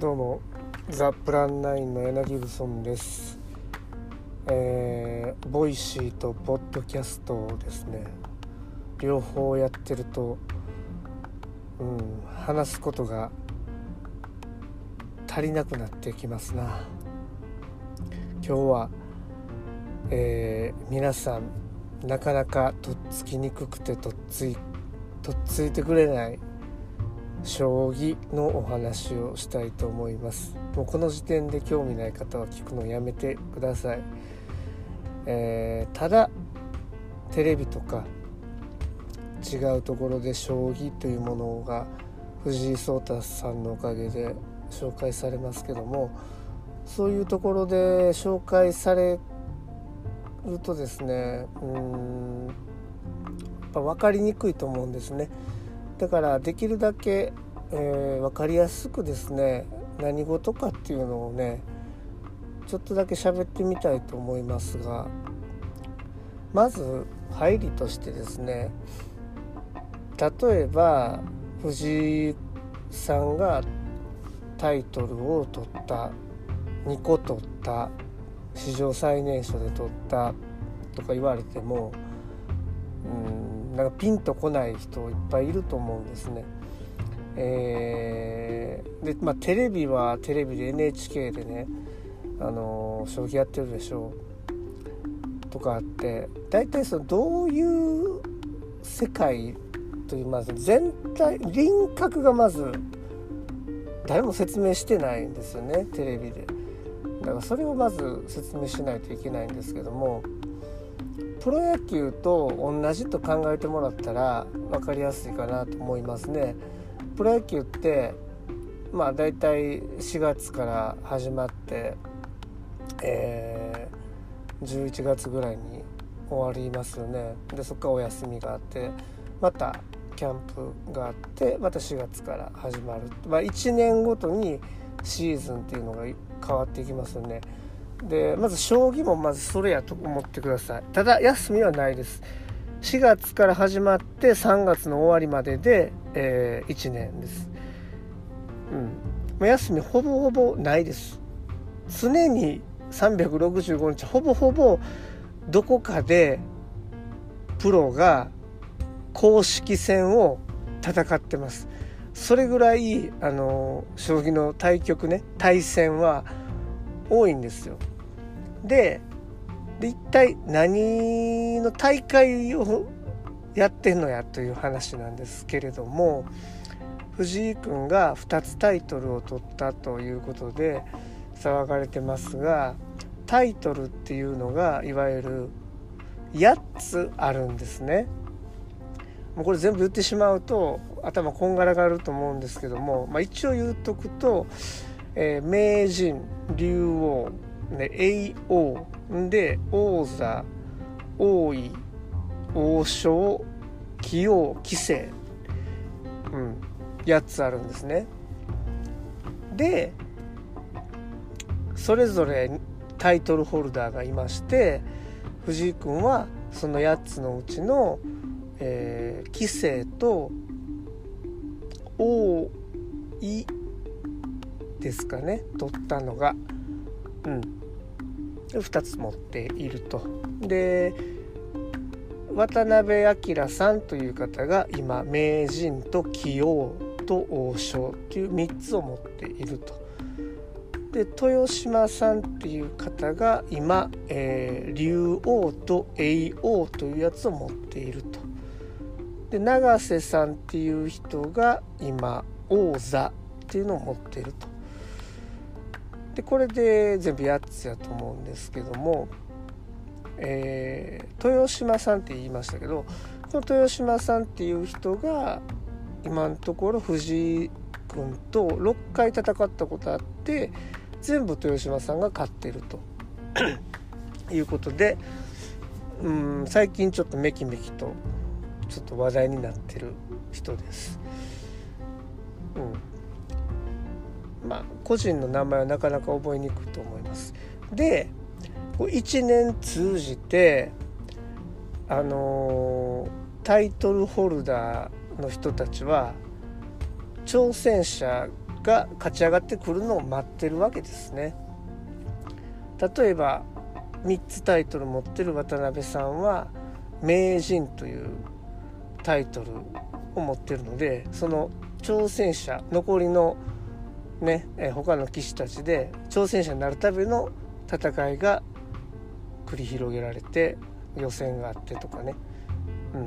どうもザ・プランナインの柳ブソンです。えー、ボイシーとポッドキャストをですね両方やってると、うん、話すことが足りなくなってきますな。今日は、えー、皆さんなかなかとっつきにくくてとっついとっついてくれない将棋のお話をしたいと思いますもうこの時点で興味ない方は聞くのやめてください、えー、ただテレビとか違うところで将棋というものが藤井聡太さんのおかげで紹介されますけどもそういうところで紹介されるとですねうんやっぱ分かりにくいと思うんですね。だからできるだけ、えー、分かりやすくですね何事かっていうのをねちょっとだけ喋ってみたいと思いますがまず入りとしてですね例えば藤井さんがタイトルを取った2個取った史上最年少で取ったとか言われてもうんなんかピンとこない人いっぱいいると思うんですね。えー、でまあテレビはテレビで NHK でね、あの将棋やってるでしょうとかあって大体そのどういう世界というまず全体輪郭がまず誰も説明してないんですよねテレビで。だからそれをまず説明しないといけないんですけどもプロ野球と同じと考えてもらったら分かりやすいかなと思いますね。プロ野球ってまあ大体4月から始まって、えー、11月ぐらいに終わりますよねでそこからお休みがあってまたキャンプがあってまた4月から始まる、まあ、1年ごとにシーズンっていうのが変わっていきますよね。でまず将棋もまずそれやと思ってください。ただ休みはないです。4月から始まって3月の終わりまでで、えー、1年です。うん。休みほぼほぼないです。常に365日ほぼほぼどこかでプロが公式戦を戦ってます。それぐらいあの将棋の対局ね対戦は多いんですよ。でで一体何の大会をやってんのやという話なんですけれども藤井君が2つタイトルを取ったということで騒がれてますがタイトルっていうのがいわゆる8つあるんですね。もうこれ全部言ってしまうと頭こんがらがると思うんですけども、まあ、一応言うとくと、えー、名人竜王で叡王で王座王位王将棋王棋聖。うん。8つあるんですね。でそれぞれタイトルホルダーがいまして藤井君はその8つのうちの、えー、棋聖と王位ですかね。取ったのが。うん。2つ持っていると。で渡辺明さんという方が今名人と棋王と王将という3つを持っていると。で豊島さんっていう方が今、えー、竜王と叡王というやつを持っていると。で永瀬さんっていう人が今王座っていうのを持っていると。でこれで全部8つやと思うんですけども、えー、豊島さんって言いましたけどこの豊島さんっていう人が今のところ藤井君と6回戦ったことあって全部豊島さんが勝ってると いうことでうん最近ちょっとめきめきとちょっと話題になってる人です。うんまあ、個人の名前はなかなか覚えにくいと思います。で1年通じてあのタイトルホルダーの人たちは挑戦者が勝ち上がってくるのを待ってるわけですね。例えば3つタイトル持ってる渡辺さんは名人というタイトルを持ってるのでその挑戦者残りのね、え他の棋士たちで挑戦者になるための戦いが繰り広げられて予選があってとかね、うん、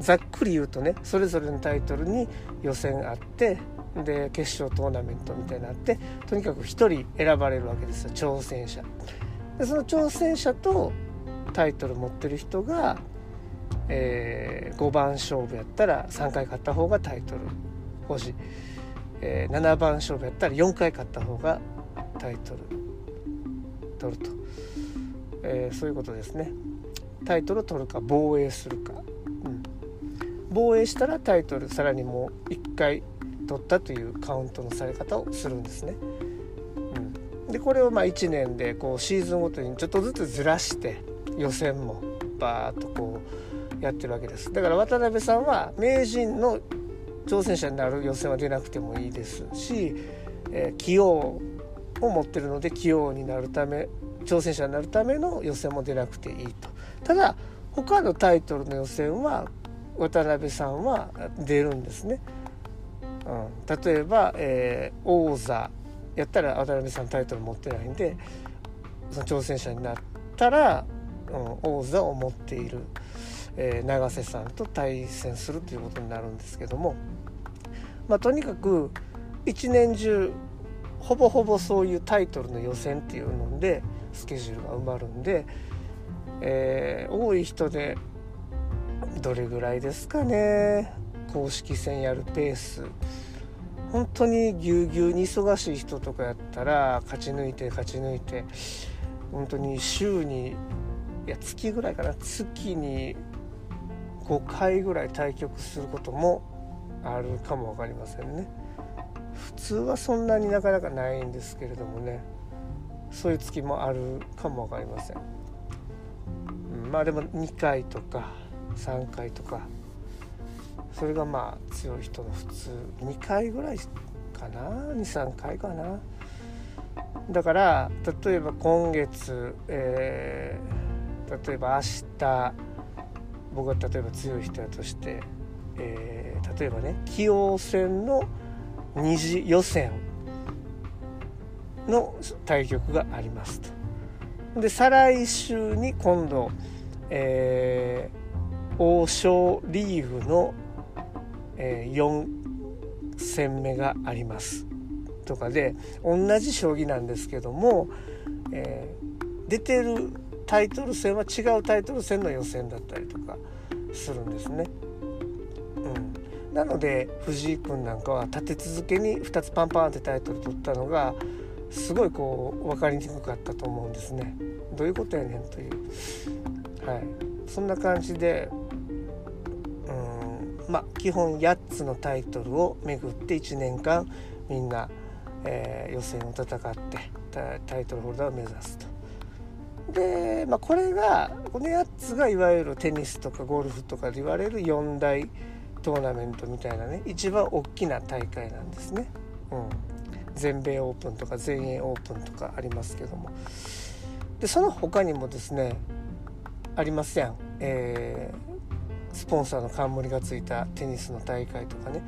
ざっくり言うとねそれぞれのタイトルに予選あってで決勝トーナメントみたいになってとにかく1人選ばれるわけですよ挑戦者。でその挑戦者とタイトル持ってる人が、えー、5番勝負やったら3回勝った方がタイトル保持、えー、7番勝負やったら4回勝った方がタイトル取ると、えー、そういうことですね。タイトルを取るか防衛するか、うん、防衛したらタイトルさらにもう1回取ったというカウントのされ方をするんですね。うん、でこれをまあ1年でこうシーズンごとにちょっとずつずらして予選もバーッとこうやってるわけです。だから渡辺さんは名人の挑戦者になる予選は出なくてもいいですし、えー、器用を持ってるので器用になるため挑戦者になるための予選も出なくていいと。ただ他のタイトルの予選は渡辺さんは出るんですね。うん、例えば、えー、王座。やったら渡辺さんタイトル持ってないんでその挑戦者になったら、うん、王座を持っている、えー、永瀬さんと対戦するということになるんですけども、まあ、とにかく一年中ほぼほぼそういうタイトルの予選っていうのでスケジュールが埋まるんで、えー、多い人でどれぐらいですかね。公式戦やるペース。本当にぎゅうぎゅうに忙しい人とかやったら勝ち抜いて勝ち抜いて本当に週にいや月ぐらいかな。月に5回ぐらい対局することもあるかも分かりませんね。普通はそんなになかなかないんですけれどもね。そういう月もあるかも分かりません、うん、まあでも2回とか3回とか。それがまあ強い人の普通。2回ぐらいかな？23回かな？だから例えば今月、えー、例えば明日僕が例えば強い人やとして、えー、例えばね棋王戦の二次予選の対局がありますと。で再来週に今度、えー、王将リーグのえー、4戦目がありますとかで同じ将棋なんですけども、えー、出てるタイトル戦は違うタイトル戦の予選だったりとかするんですね。なので藤井君なんかは立て続けに2つパンパンってタイトル取ったのがすごいこう分かりにくかったと思うんですね。どういうことやねんという、はい、そんな感じでうんまあ、基本8つのタイトルをめぐって1年間みんな、えー、予選を戦ってタイトルホルダーを目指すと。で、まあ、これがこの8つがいわゆるテニスとかゴルフとかで言われる4大トーナメントみたいなね一番大きな大会なんですね。うん、全米オープンとか全英オープンとかありますけども。でその他にもですねありますやん、えー、スポンサーの冠がついたテニスの大会とかね、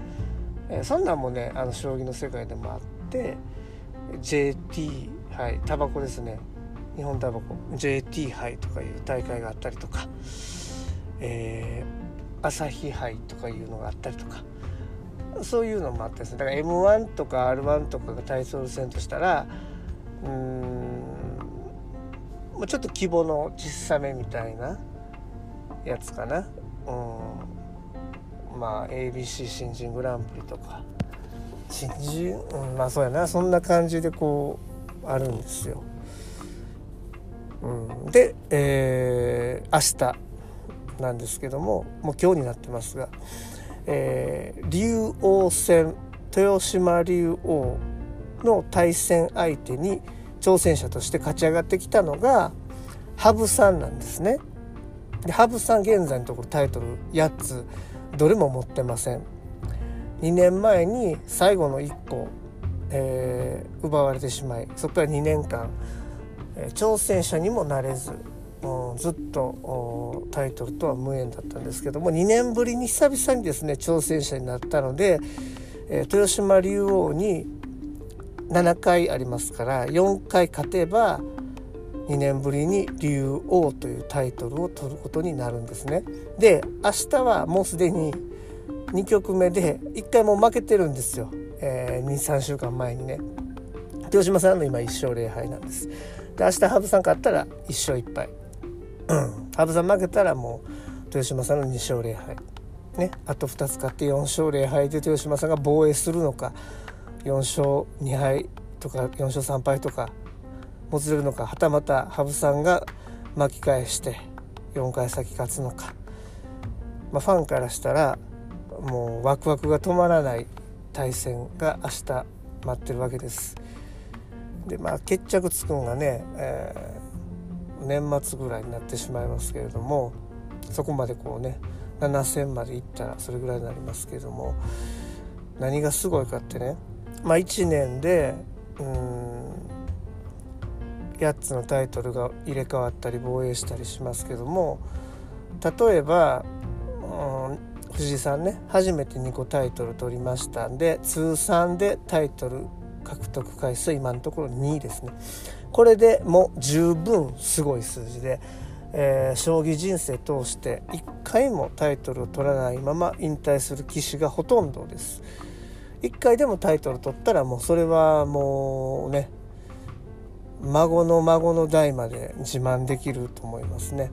えー、そんなんもねあの将棋の世界でもあって JT 杯タバコですね。日本タバコ。JT 杯とかいう大会があったりとか、えー、朝日杯とかいうのがあったりとかそういうのもあったですねだから m 1とか r 1とかがタイトル戦としたらうーんちょっと規模の小さめみたいなやつかな。うん、まあ ABC 新人グランプリとか。新人、うん、まあそうやな。そんな感じでこうあるんですよ。うん、で、えー、明日。なんですけどももう今日になってますが、えー、竜王戦豊島竜王の対戦相手に挑戦者として勝ち上がってきたのが羽生さんなんですね。で羽生さん現在のところタイトル8つどれも持ってません2年前に最後の1個えー、奪われてしまいそこから2年間、えー、挑戦者にもなれず、ずっとタイトルとは無縁だったんですけども2年ぶりに久々にですね挑戦者になったので、えー、豊島竜王に7回ありますから4回勝てば2年ぶりに竜王というタイトルを取ることになるんですね。で明日はもうすでに2局目で1回も負けてるんですよ、えー、23週間前にね。豊島さんの今1勝0敗なんです。で明日羽生さん勝ったら1勝1敗。羽生さん負けたらもう豊島さんの2勝0敗ねあと2つ勝って4勝0敗で豊島さんが防衛するのか4勝2敗とか4勝3敗とかもつれるのかはたまた羽生さんが巻き返して4回先勝つのか、まあ、ファンからしたらもうワクワクが止まらない対戦が明日待ってるわけです。でまあ決着つくんがね、え、年末ぐらいになってしまいますけれどもそこまでこうね7戦までいったらそれぐらいになりますけれども何がすごいかってねまあ1年でうん8つのタイトルが入れ替わったり防衛したりしますけども例えば、うん藤井さんね初めて2個タイトル取りましたんで通算でタイトル獲得回数今のところ2位ですねこれでも十分すごい数字で、えー、将棋人生通して1回もタイトルを取らないまま引退する棋士がほとんどです1回でもタイトル取ったらもうそれはもうね孫の孫の代まで自慢できると思いますね。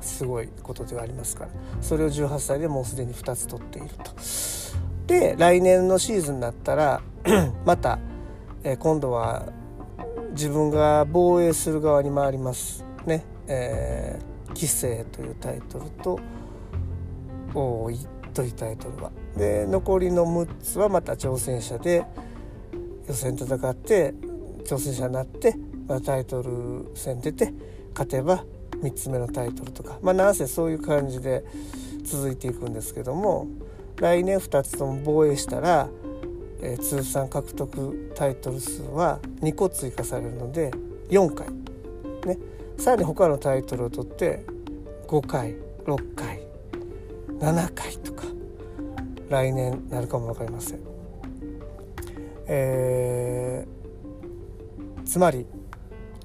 すごいことではありますからそれを18歳でもうすでに2つ取っていると。で来年のシーズンになったら また、え、今度は自分が防衛する側に回りますね。えー、棋聖というタイトルと王位というタイトルは。で残りの6つはまた挑戦者で予選戦って挑戦者になって、まあ、タイトル戦出て勝てば3つ目のタイトルとかまあなんせそういう感じで続いていくんですけども来年2つとも防衛したら、えー、通算獲得タイトル数は2個追加されるので4回ねさらに他のタイトルを取って5回6回7回とか来年なるかも分かりません。えー、つまり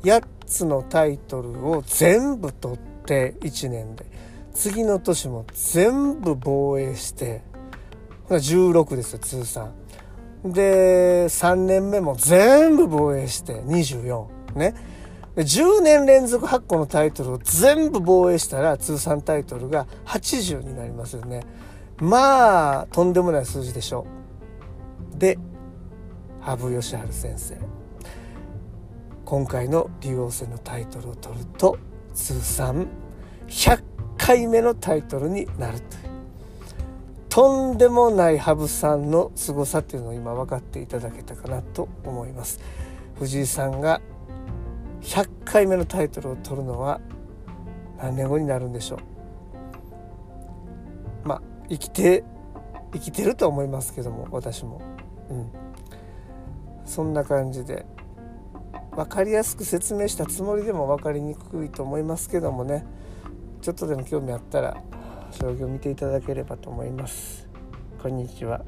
8つのタイトルを全部取って1年で次の年も全部防衛して16ですよ通算。で3年目も全部防衛して24ね。10年連続8個のタイトルを全部防衛したら通算タイトルが80になりますよね。まあとんでもない数字でしょう。で羽生善治先生。今回の竜王戦のタイトルを取ると通算100回目のタイトルになるという。とんでもない羽生さんの凄さっていうのを今分かっていただけたかなと思います。藤井さんが100回目のタイトルを取るのは何年後になるんでしょう？まあ生きて生きてると思いますけども私も。うん。そんな感じで分かりやすく説明したつもりでも分かりにくいと思いますけどもね。ちょっとでも興味あったら将棋を見ていただければと思います。こんにちは。